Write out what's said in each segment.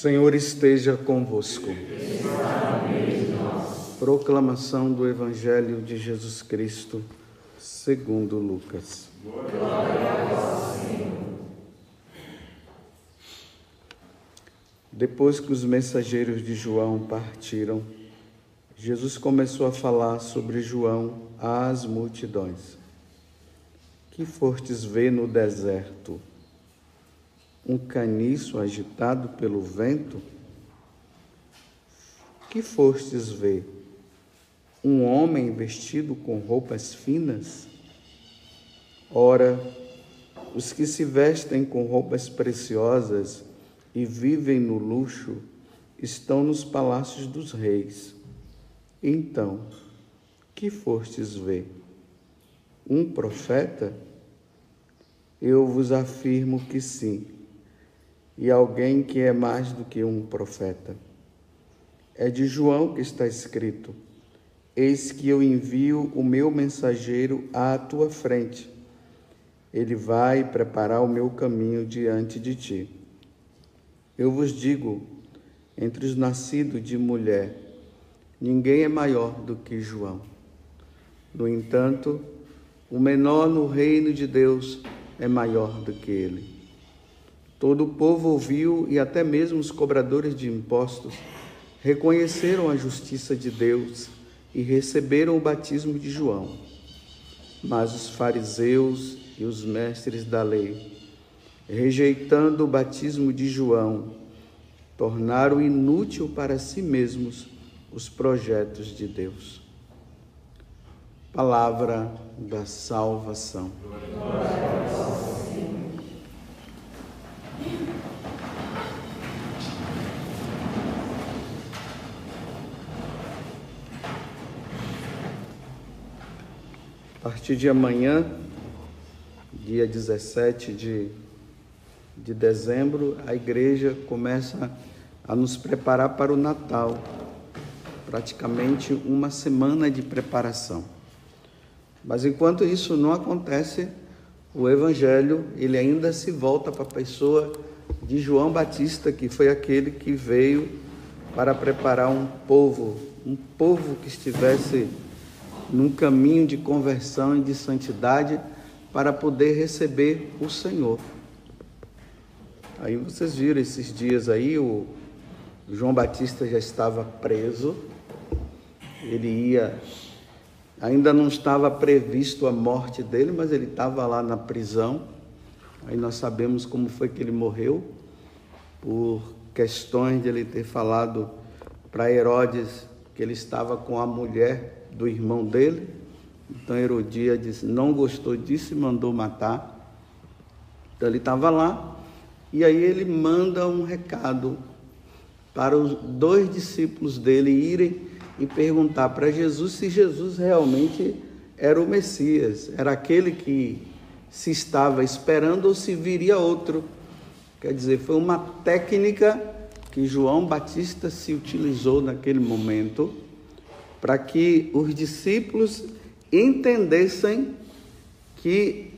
Senhor esteja convosco. Proclamação do Evangelho de Jesus Cristo, segundo Lucas. Depois que os mensageiros de João partiram, Jesus começou a falar sobre João às multidões. Que fortes ver no deserto? Um caniço agitado pelo vento? Que fostes ver? Um homem vestido com roupas finas? Ora, os que se vestem com roupas preciosas e vivem no luxo estão nos palácios dos reis. Então, que fostes ver? Um profeta? Eu vos afirmo que sim, e alguém que é mais do que um profeta. É de João que está escrito: Eis que eu envio o meu mensageiro à tua frente. Ele vai preparar o meu caminho diante de ti. Eu vos digo: entre os nascidos de mulher, Ninguém é maior do que João. No entanto, o menor no reino de Deus é maior do que ele. Todo o povo ouviu e até mesmo os cobradores de impostos reconheceram a justiça de Deus e receberam o batismo de João. Mas os fariseus e os mestres da lei, rejeitando o batismo de João, tornaram inútil para si mesmos os projetos de Deus. Palavra da salvação. A partir de amanhã, dia 17 de, de dezembro, a igreja começa a nos preparar para o Natal praticamente uma semana de preparação. Mas enquanto isso não acontece, o evangelho ele ainda se volta para a pessoa de João Batista, que foi aquele que veio para preparar um povo, um povo que estivesse num caminho de conversão e de santidade para poder receber o Senhor. Aí vocês viram esses dias aí, o João Batista já estava preso, ele ia. Ainda não estava previsto a morte dele, mas ele estava lá na prisão. Aí nós sabemos como foi que ele morreu, por questões de ele ter falado para Herodes que ele estava com a mulher do irmão dele. Então Herodíades não gostou disso e mandou matar. Então ele estava lá e aí ele manda um recado para os dois discípulos dele irem e perguntar para Jesus se Jesus realmente era o Messias, era aquele que se estava esperando ou se viria outro. Quer dizer, foi uma técnica que João Batista se utilizou naquele momento para que os discípulos entendessem que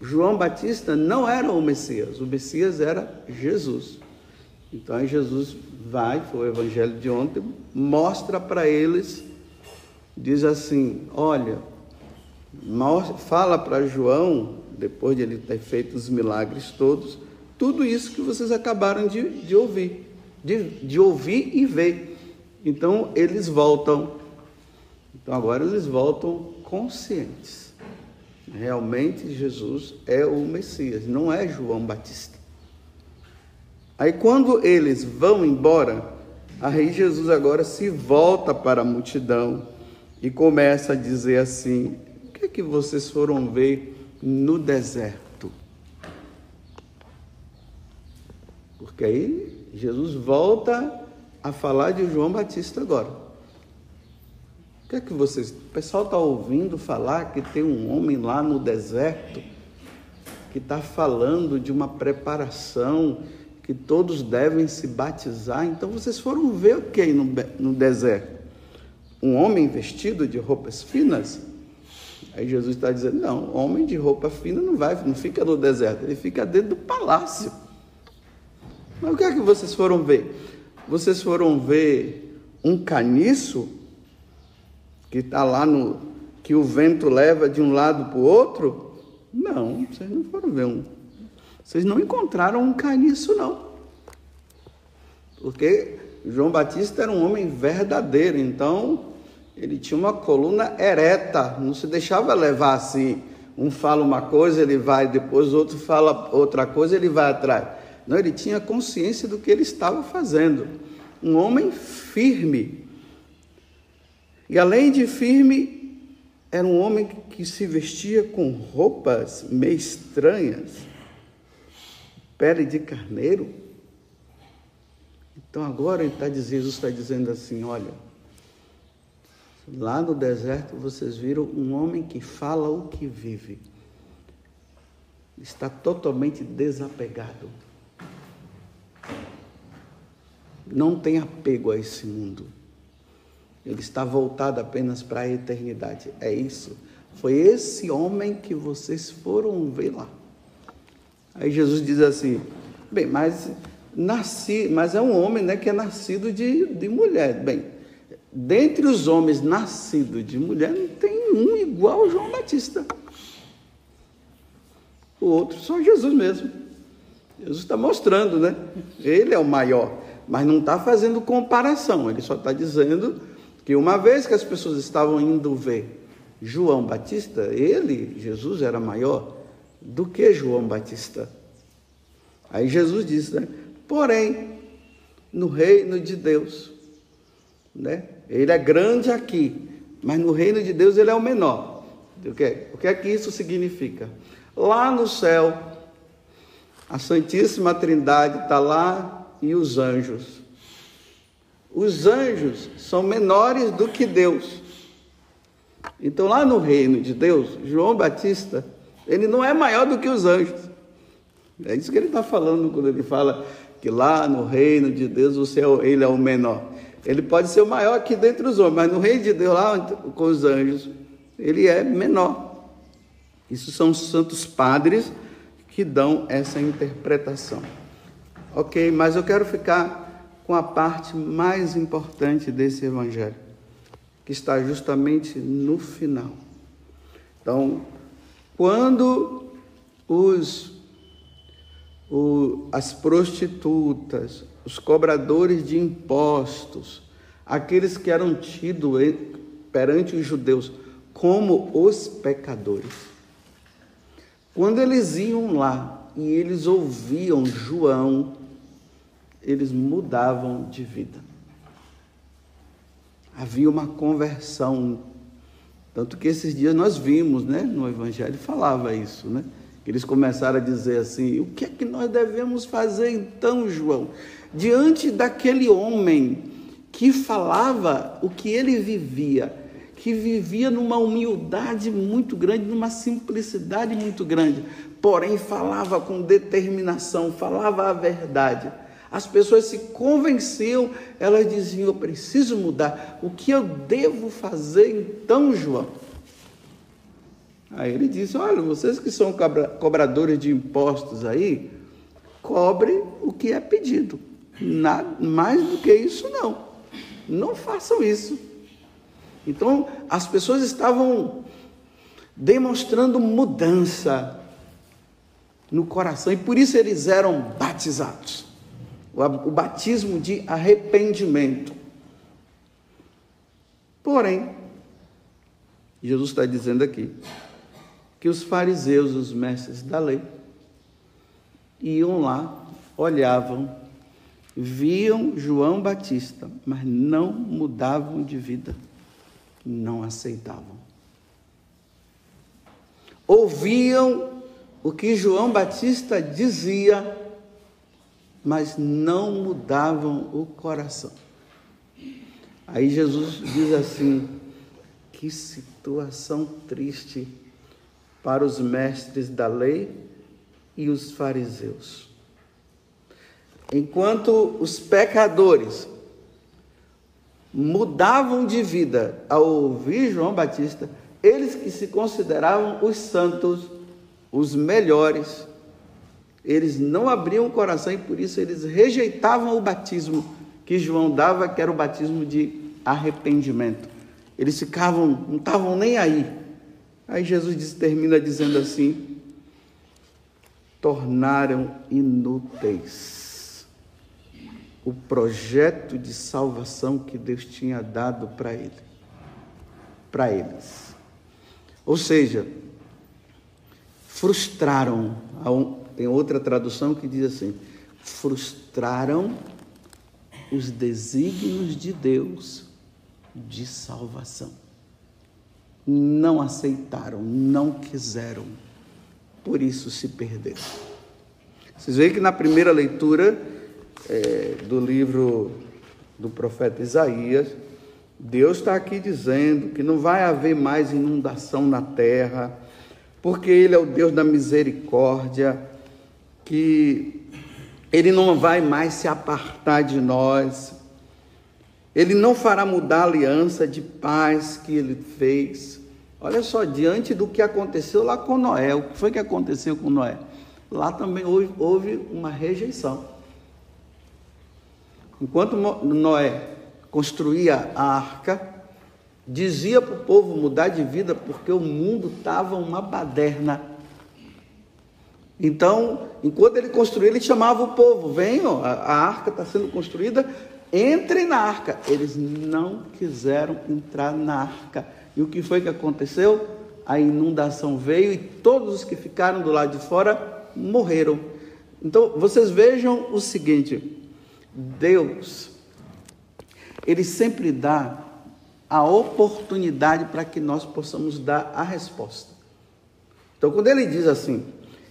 João Batista não era o Messias, o Messias era Jesus. Então Jesus vai, foi o evangelho de ontem, mostra para eles, diz assim: olha, fala para João, depois de ele ter feito os milagres todos, tudo isso que vocês acabaram de, de ouvir, de, de ouvir e ver. Então eles voltam, então agora eles voltam conscientes. Realmente Jesus é o Messias, não é João Batista. Aí quando eles vão embora, aí Jesus agora se volta para a multidão e começa a dizer assim: O que é que vocês foram ver no deserto? Porque aí Jesus volta a falar de João Batista agora. O que é que vocês. O pessoal está ouvindo falar que tem um homem lá no deserto que está falando de uma preparação que todos devem se batizar. Então vocês foram ver o que no, no deserto? Um homem vestido de roupas finas? Aí Jesus está dizendo: não, homem de roupa fina não vai, não fica no deserto, ele fica dentro do palácio. Mas o que é que vocês foram ver? Vocês foram ver um caniço que está lá no. que o vento leva de um lado para o outro? Não, vocês não foram ver um. Vocês não encontraram um caniço, não. Porque João Batista era um homem verdadeiro, então ele tinha uma coluna ereta, não se deixava levar assim. Um fala uma coisa, ele vai, depois outro fala outra coisa, ele vai atrás. Não, ele tinha consciência do que ele estava fazendo. Um homem firme. E além de firme, era um homem que se vestia com roupas meio estranhas, pele de carneiro. Então agora está dizendo, Jesus está dizendo assim, olha, Lá no deserto vocês viram um homem que fala o que vive. Está totalmente desapegado. Não tem apego a esse mundo. Ele está voltado apenas para a eternidade. É isso. Foi esse homem que vocês foram ver lá. Aí Jesus diz assim: bem, mas nasci, mas é um homem, né, que é nascido de, de mulher. Bem, dentre os homens nascidos de mulher, não tem um igual João Batista. O outro só Jesus mesmo. Jesus está mostrando, né? Ele é o maior, mas não está fazendo comparação, ele só está dizendo que uma vez que as pessoas estavam indo ver João Batista, ele, Jesus, era maior do que João Batista. Aí Jesus disse, né? Porém, no reino de Deus, né? Ele é grande aqui, mas no reino de Deus ele é o menor. O que, o que é que isso significa? Lá no céu, a Santíssima Trindade está lá e os anjos. Os anjos são menores do que Deus. Então, lá no reino de Deus, João Batista, ele não é maior do que os anjos. É isso que ele está falando quando ele fala que lá no reino de Deus é, ele é o menor. Ele pode ser o maior aqui dentre os homens, mas no reino de Deus, lá com os anjos, ele é menor. Isso são os santos padres que dão essa interpretação. Ok, mas eu quero ficar com a parte mais importante desse evangelho, que está justamente no final. Então, quando os, o, as prostitutas, os cobradores de impostos, aqueles que eram tidos perante os judeus como os pecadores. Quando eles iam lá e eles ouviam João, eles mudavam de vida. Havia uma conversão. Tanto que esses dias nós vimos, né, no Evangelho, falava isso, né? Eles começaram a dizer assim: o que é que nós devemos fazer então, João? diante daquele homem que falava o que ele vivia, que vivia numa humildade muito grande, numa simplicidade muito grande, porém falava com determinação, falava a verdade. As pessoas se convenciam, elas diziam: Eu preciso mudar. O que eu devo fazer então, João? Aí ele disse: Olha, vocês que são cobradores de impostos aí, cobre o que é pedido. Nada, mais do que isso, não. Não façam isso. Então, as pessoas estavam demonstrando mudança no coração e por isso eles eram batizados. O batismo de arrependimento. Porém, Jesus está dizendo aqui que os fariseus, os mestres da lei, iam lá, olhavam viam João Batista, mas não mudavam de vida, não aceitavam. Ouviam o que João Batista dizia, mas não mudavam o coração. Aí Jesus diz assim: que situação triste para os mestres da lei e os fariseus. Enquanto os pecadores mudavam de vida ao ouvir João Batista, eles que se consideravam os santos, os melhores, Eles não abriam o coração e por isso eles rejeitavam o batismo que João dava, que era o batismo de arrependimento. Eles ficavam, não estavam nem aí. Aí Jesus diz, termina dizendo assim: tornaram inúteis o projeto de salvação que Deus tinha dado para ele, para eles. Ou seja, frustraram. Tem outra tradução que diz assim: frustraram os desígnios de Deus de salvação. Não aceitaram, não quiseram, por isso se perderam. Vocês veem que na primeira leitura é, do livro do profeta Isaías, Deus está aqui dizendo que não vai haver mais inundação na terra, porque Ele é o Deus da misericórdia, que Ele não vai mais se apartar de nós, Ele não fará mudar a aliança de paz que Ele fez. Olha só, diante do que aconteceu lá com Noé, o que foi que aconteceu com Noé? Lá também houve, houve uma rejeição. Enquanto Noé construía a arca, dizia para o povo mudar de vida porque o mundo estava uma baderna. Então, enquanto ele construía, ele chamava o povo: venham, a, arca está sendo construída, entrem na arca. Eles não quiseram entrar na arca. E o que foi que aconteceu? A inundação veio e todos os que ficaram do lado de fora morreram. Então, vocês vejam o seguinte: Deus, Ele sempre dá a oportunidade para que nós possamos dar a resposta. Então, quando ele diz assim,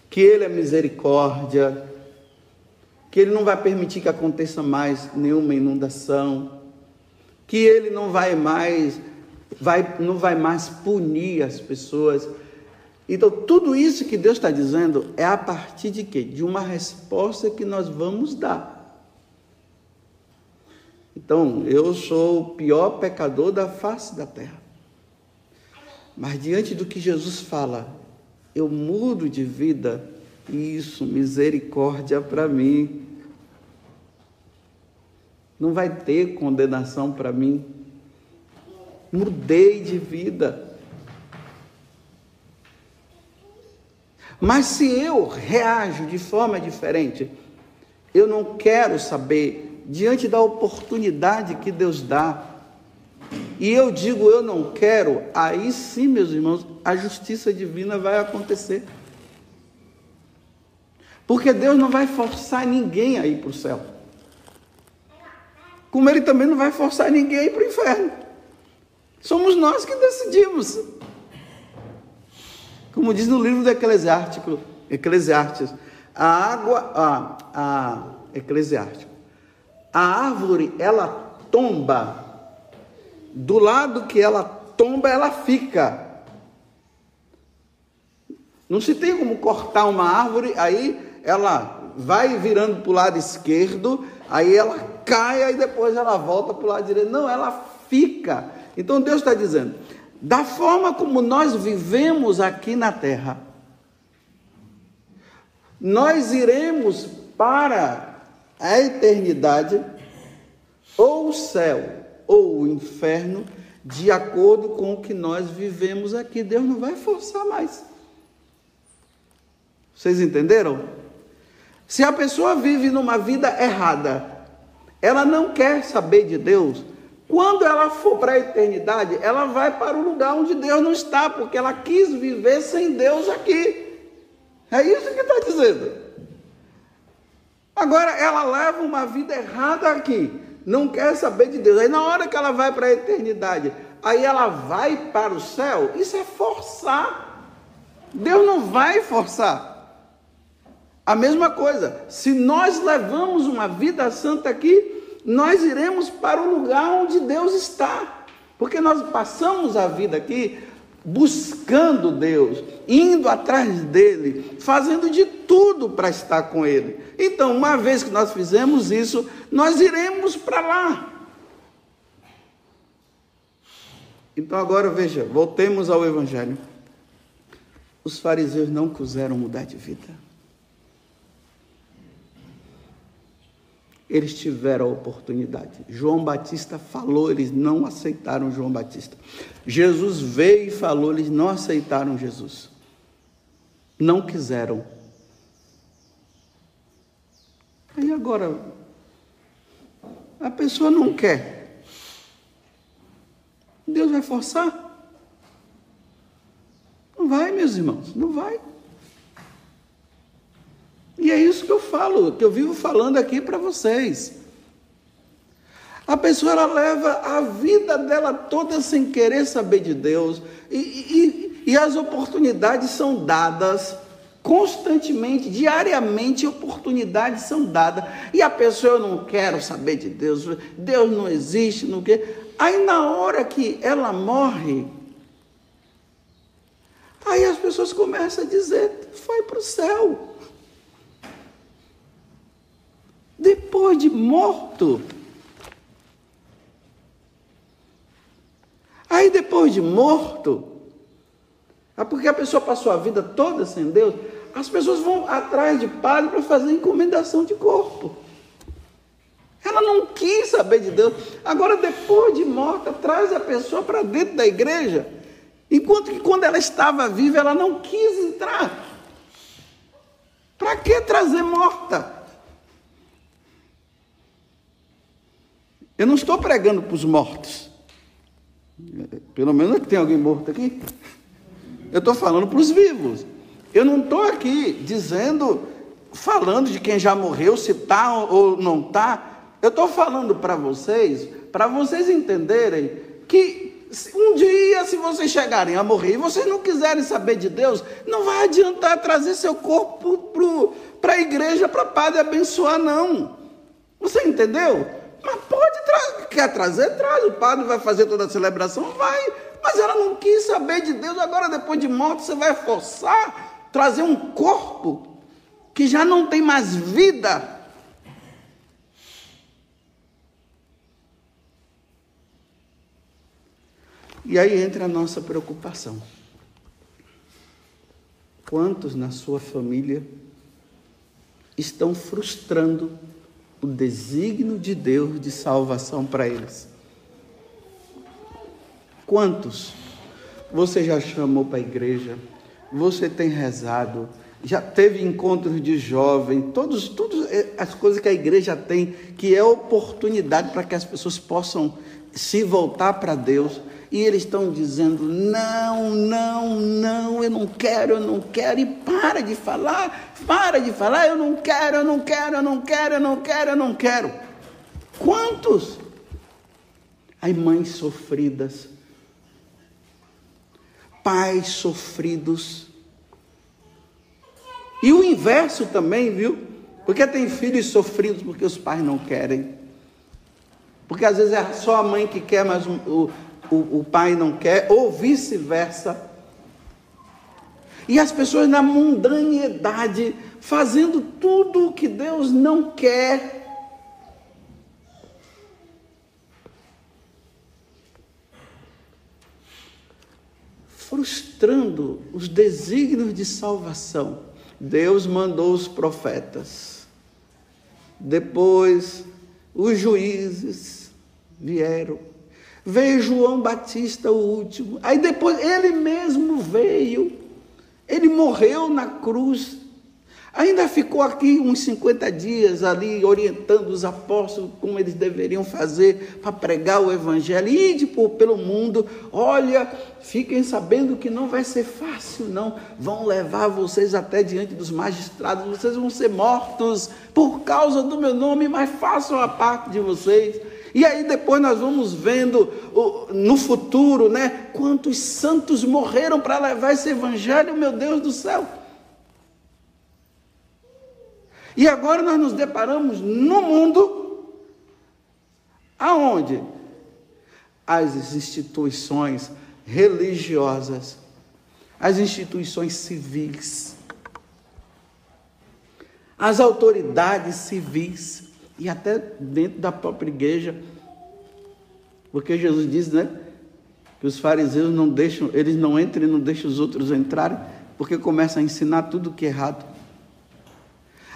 que ele é misericórdia, que ele não vai permitir que aconteça mais nenhuma inundação, que ele não vai mais vai não vai mais punir as pessoas. Então, tudo isso que Deus está dizendo é a partir de quê? De uma resposta que nós vamos dar. Então, eu sou o pior pecador da face da terra. Mas diante do que Jesus fala, eu mudo de vida, isso, misericórdia para mim. Não vai ter condenação para mim. Mudei de vida. Mas se eu reajo de forma diferente, eu não quero saber diante da oportunidade que Deus dá, e eu digo eu não quero, aí sim, meus irmãos, a justiça divina vai acontecer. Porque Deus não vai forçar ninguém a ir para o céu. Como Ele também não vai forçar ninguém a ir para o inferno. Somos nós que decidimos. Como diz no livro do Eclesiástico, Eclesiastes, a água, a, a Eclesiástico, a árvore ela tomba, do lado que ela tomba, ela fica. Não se tem como cortar uma árvore, aí ela vai virando para o lado esquerdo, aí ela cai, aí depois ela volta para o lado direito. Não, ela fica. Então Deus está dizendo: da forma como nós vivemos aqui na terra, nós iremos para a eternidade, ou o céu, ou o inferno, de acordo com o que nós vivemos aqui. Deus não vai forçar mais. Vocês entenderam? Se a pessoa vive numa vida errada, ela não quer saber de Deus, quando ela for para a eternidade, ela vai para o lugar onde Deus não está, porque ela quis viver sem Deus aqui. É isso que está dizendo. Agora ela leva uma vida errada aqui, não quer saber de Deus. Aí na hora que ela vai para a eternidade, aí ela vai para o céu, isso é forçar. Deus não vai forçar. A mesma coisa, se nós levamos uma vida santa aqui, nós iremos para o lugar onde Deus está. Porque nós passamos a vida aqui buscando Deus, indo atrás dele, fazendo de tudo para estar com ele. Então, uma vez que nós fizemos isso, nós iremos para lá. Então, agora veja, voltemos ao Evangelho. Os fariseus não quiseram mudar de vida. eles tiveram a oportunidade. João Batista falou, eles não aceitaram João Batista. Jesus veio e falou, eles não aceitaram Jesus. Não quiseram. Aí agora, a pessoa não quer. Deus vai forçar? Não vai, meus irmãos, não vai. E é isso que eu falo, que eu vivo falando aqui para vocês. A pessoa ela leva a vida dela toda sem querer saber de Deus, e, e, e as oportunidades são dadas constantemente, diariamente, oportunidades são dadas, e a pessoa, eu não quero saber de Deus, Deus não existe, não quer. Aí na hora que ela morre, aí as pessoas começam a dizer, foi para o céu. depois de morto. Aí depois de morto, é porque a pessoa passou a vida toda sem Deus, as pessoas vão atrás de padre para fazer encomendação de corpo. Ela não quis saber de Deus. Agora, depois de morta, traz a pessoa para dentro da igreja. Enquanto que quando ela estava viva, ela não quis entrar. Para que trazer morta? Eu não estou pregando para os mortos. Pelo menos tem alguém morto aqui. Eu estou falando para os vivos. Eu não estou aqui dizendo, falando de quem já morreu, se está ou não está. Eu estou falando para vocês, para vocês entenderem que um dia, se vocês chegarem a morrer e vocês não quiserem saber de Deus, não vai adiantar trazer seu corpo para a igreja para padre abençoar, não. Você entendeu? Mas pode trazer, quer trazer, traz. O padre vai fazer toda a celebração, vai. Mas ela não quis saber de Deus. Agora, depois de morto, você vai forçar trazer um corpo que já não tem mais vida. E aí entra a nossa preocupação. Quantos na sua família estão frustrando o desígnio de Deus de salvação para eles. Quantos você já chamou para a igreja? Você tem rezado? Já teve encontros de jovem? Todos, todas as coisas que a igreja tem, que é oportunidade para que as pessoas possam se voltar para Deus e eles estão dizendo: não, não, não, eu não quero, eu não quero, e para de falar, para de falar, eu não quero, eu não quero, eu não quero, eu não quero, eu não quero. Quantos? Aí mães sofridas, pais sofridos. E o inverso também, viu? Porque tem filhos sofridos porque os pais não querem. Porque às vezes é só a mãe que quer, mas o, o, o pai não quer, ou vice-versa. E as pessoas na mundanidade, fazendo tudo o que Deus não quer. Frustrando os desígnios de salvação. Deus mandou os profetas. Depois, os juízes vieram Veio João Batista, o último. Aí depois ele mesmo veio. Ele morreu na cruz. Ainda ficou aqui uns 50 dias ali orientando os apóstolos como eles deveriam fazer para pregar o evangelho. Ide por, pelo mundo. Olha, fiquem sabendo que não vai ser fácil, não. Vão levar vocês até diante dos magistrados. Vocês vão ser mortos por causa do meu nome, mas façam a parte de vocês. E aí depois nós vamos vendo no futuro, né? Quantos santos morreram para levar esse evangelho, meu Deus do céu. E agora nós nos deparamos no mundo aonde as instituições religiosas, as instituições civis, as autoridades civis e até dentro da própria igreja. Porque Jesus diz, né? Que os fariseus não deixam, eles não entram e não deixam os outros entrarem, porque começam a ensinar tudo que é errado.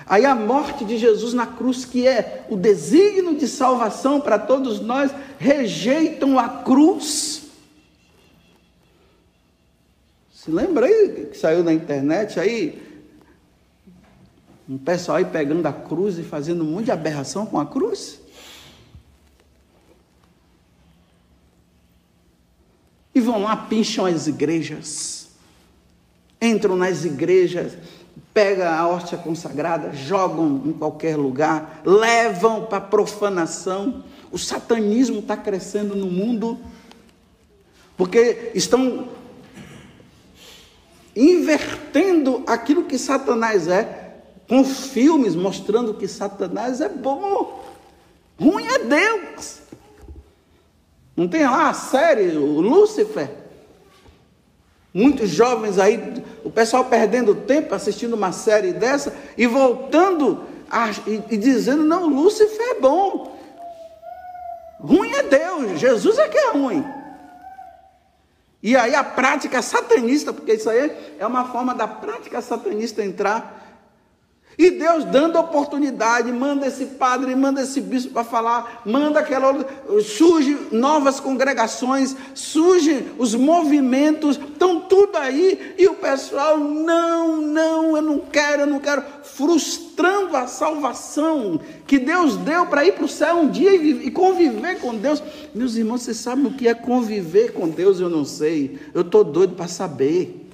Aí a morte de Jesus na cruz, que é o desígnio de salvação para todos nós, rejeitam a cruz. Se lembra aí que saiu na internet aí? Um pessoal aí pegando a cruz e fazendo um monte de aberração com a cruz? E vão lá, pincham as igrejas. Entram nas igrejas, pegam a hóstia consagrada, jogam em qualquer lugar, levam para profanação. O satanismo está crescendo no mundo, porque estão invertendo aquilo que Satanás é, com filmes mostrando que Satanás é bom, ruim é Deus. Não tem lá a série, o Lúcifer? Muitos jovens aí, o pessoal perdendo tempo assistindo uma série dessa e voltando a, e, e dizendo: não, Lúcifer é bom. Ruim é Deus, Jesus é que é ruim. E aí a prática satanista, porque isso aí é uma forma da prática satanista entrar e Deus dando oportunidade, manda esse padre, manda esse bispo para falar, manda aquela outra, surge novas congregações, surgem os movimentos, estão tudo aí, e o pessoal, não, não, eu não quero, eu não quero, frustrando a salvação que Deus deu para ir para o céu um dia e, e conviver com Deus. Meus irmãos, vocês sabem o que é conviver com Deus? Eu não sei, eu estou doido para saber.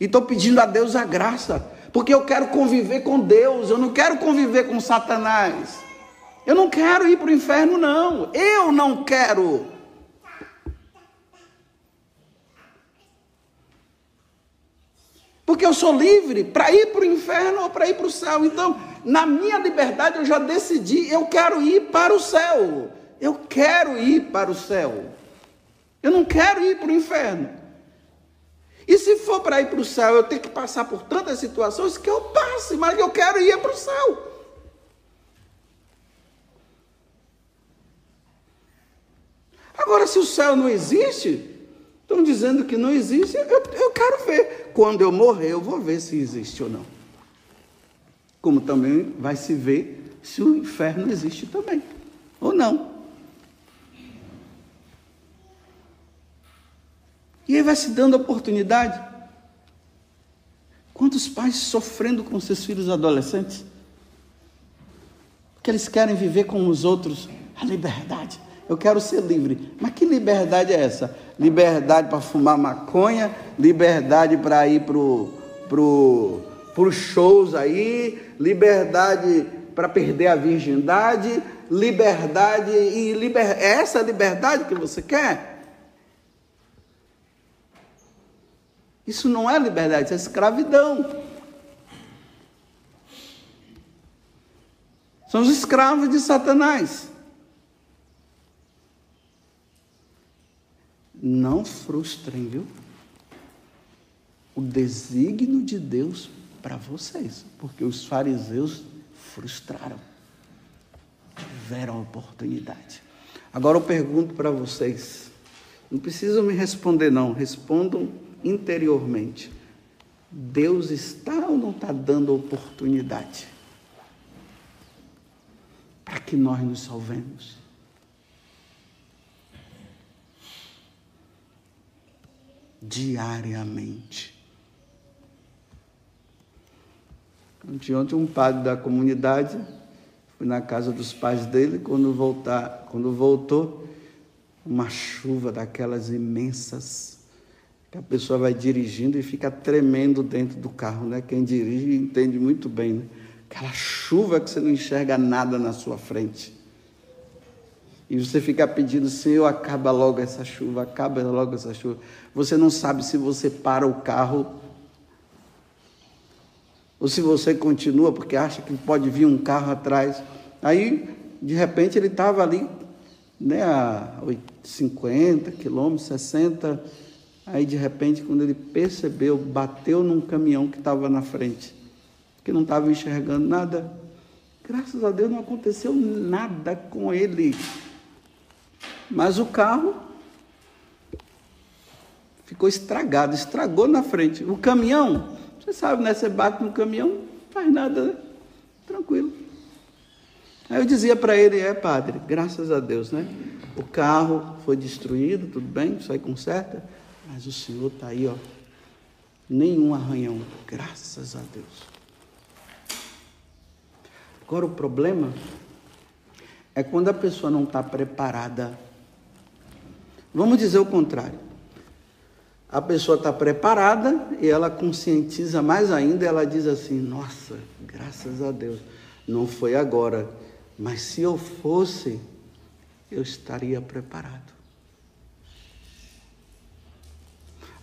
E estou pedindo a Deus a graça, porque eu quero conviver com Deus, eu não quero conviver com Satanás. Eu não quero ir para o inferno, não. Eu não quero. Porque eu sou livre para ir para o inferno ou para ir para o céu. Então, na minha liberdade, eu já decidi, eu quero ir para o céu. Eu quero ir para o céu. Eu não quero ir para o inferno. E se for para ir para o céu, eu tenho que passar por tantas situações que eu passe, mas eu quero ir para o céu. Agora, se o céu não existe, estão dizendo que não existe, eu, eu quero ver. Quando eu morrer, eu vou ver se existe ou não. Como também vai se ver se o inferno existe também, ou não. E aí vai se dando oportunidade. Quantos pais sofrendo com seus filhos adolescentes? Porque eles querem viver com os outros a liberdade. Eu quero ser livre. Mas que liberdade é essa? Liberdade para fumar maconha, liberdade para ir pro, pro shows aí, liberdade para perder a virgindade, liberdade e liber... é essa liberdade que você quer? Isso não é liberdade, isso é escravidão. São os escravos de Satanás. Não frustrem, viu? O desígnio de Deus para vocês, porque os fariseus frustraram, tiveram a oportunidade. Agora eu pergunto para vocês, não precisam me responder, não, respondam interiormente. Deus está ou não está dando oportunidade para que nós nos salvemos? Diariamente. Ontem um padre da comunidade, fui na casa dos pais dele, quando, voltar, quando voltou, uma chuva daquelas imensas que a pessoa vai dirigindo e fica tremendo dentro do carro, né? Quem dirige entende muito bem, né? Aquela chuva que você não enxerga nada na sua frente. E você fica pedindo, Senhor, acaba logo essa chuva, acaba logo essa chuva. Você não sabe se você para o carro ou se você continua porque acha que pode vir um carro atrás. Aí, de repente, ele estava ali, né, a 50 quilômetros, 60 Aí, de repente, quando ele percebeu, bateu num caminhão que estava na frente, que não estava enxergando nada. Graças a Deus não aconteceu nada com ele. Mas o carro ficou estragado, estragou na frente. O caminhão Você sabe, né? Você bate no caminhão, faz nada, né? Tranquilo. Aí eu dizia para ele, é padre, graças a Deus, né? O carro foi destruído, tudo bem, isso aí conserta, mas o senhor está aí, ó. Nenhum arranhão, graças a Deus. Agora o problema é quando a pessoa não está preparada. Vamos dizer o contrário. A pessoa está preparada e ela conscientiza mais ainda, ela diz assim: Nossa, graças a Deus, não foi agora, mas se eu fosse, eu estaria preparado.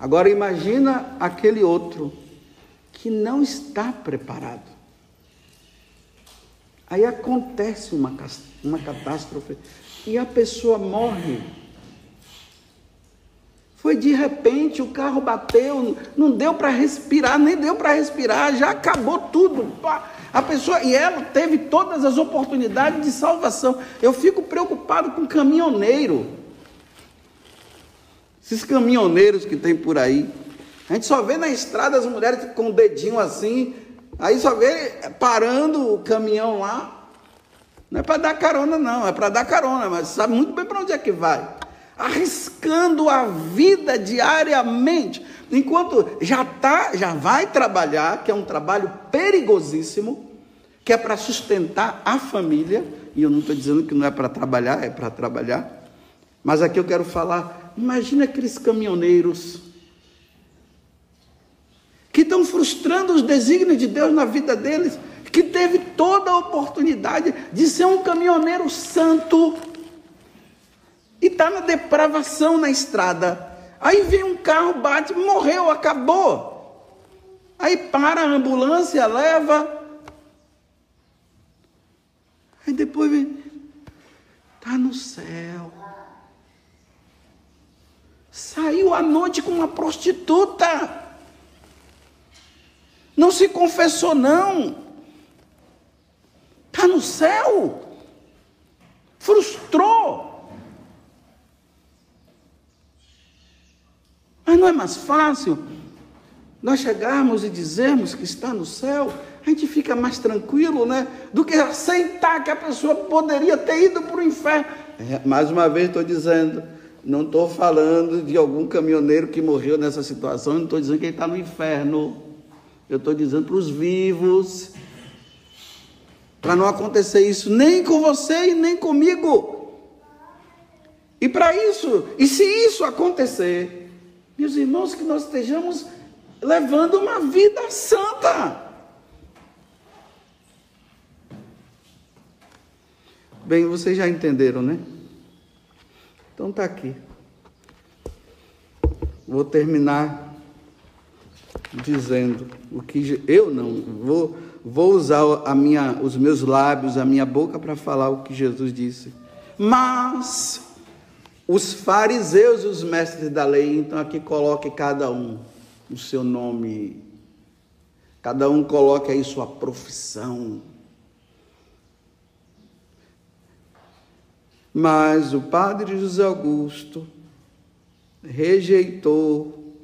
Agora imagina aquele outro que não está preparado. Aí acontece uma, uma catástrofe e a pessoa morre. Foi de repente, o carro bateu, não deu para respirar, nem deu para respirar, já acabou tudo. A pessoa, e ela teve todas as oportunidades de salvação. Eu fico preocupado com caminhoneiro. Esses caminhoneiros que tem por aí. A gente só vê na estrada as mulheres com o dedinho assim, Aí só vê parando o caminhão lá. Não é para dar carona, não, é para dar carona, mas sabe muito bem para onde é que vai. Arriscando a vida diariamente, enquanto já tá, já vai trabalhar, que é um trabalho perigosíssimo, que é para sustentar a família, e eu não estou dizendo que não é para trabalhar, é para trabalhar. Mas aqui eu quero falar, imagina aqueles caminhoneiros que estão frustrando os desígnios de Deus na vida deles, que teve toda a oportunidade de ser um caminhoneiro santo e está na depravação na estrada. Aí vem um carro, bate, morreu, acabou. Aí para a ambulância, leva. Aí depois vem, está no céu. Saiu à noite com uma prostituta. Não se confessou, não. Está no céu. Frustrou. Mas não é mais fácil nós chegarmos e dizermos que está no céu? A gente fica mais tranquilo, né? Do que aceitar que a pessoa poderia ter ido para o inferno. É, mais uma vez estou dizendo, não estou falando de algum caminhoneiro que morreu nessa situação, não estou dizendo que ele está no inferno. Eu estou dizendo para os vivos, para não acontecer isso nem com você e nem comigo. E para isso, e se isso acontecer, meus irmãos, que nós estejamos levando uma vida santa. Bem, vocês já entenderam, né? Então está aqui. Vou terminar dizendo o que eu não vou vou usar a minha, os meus lábios, a minha boca para falar o que Jesus disse. Mas os fariseus e os mestres da lei, então aqui coloque cada um o seu nome, cada um coloque aí sua profissão. Mas o padre José Augusto rejeitou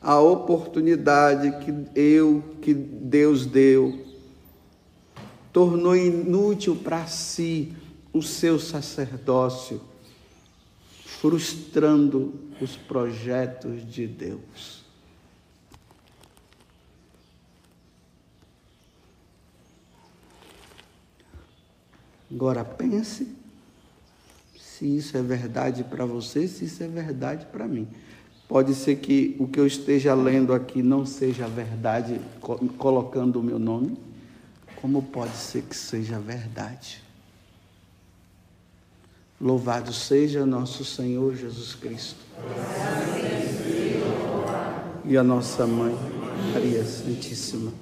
a oportunidade que eu, que Deus deu, tornou inútil para si o seu sacerdócio, frustrando os projetos de Deus. Agora pense se isso é verdade para você, se isso é verdade para mim. Pode ser que o que eu esteja lendo aqui não seja verdade, colocando o meu nome, como pode ser que seja verdade. Louvado seja nosso Senhor Jesus Cristo. E a nossa mãe, Maria Santíssima.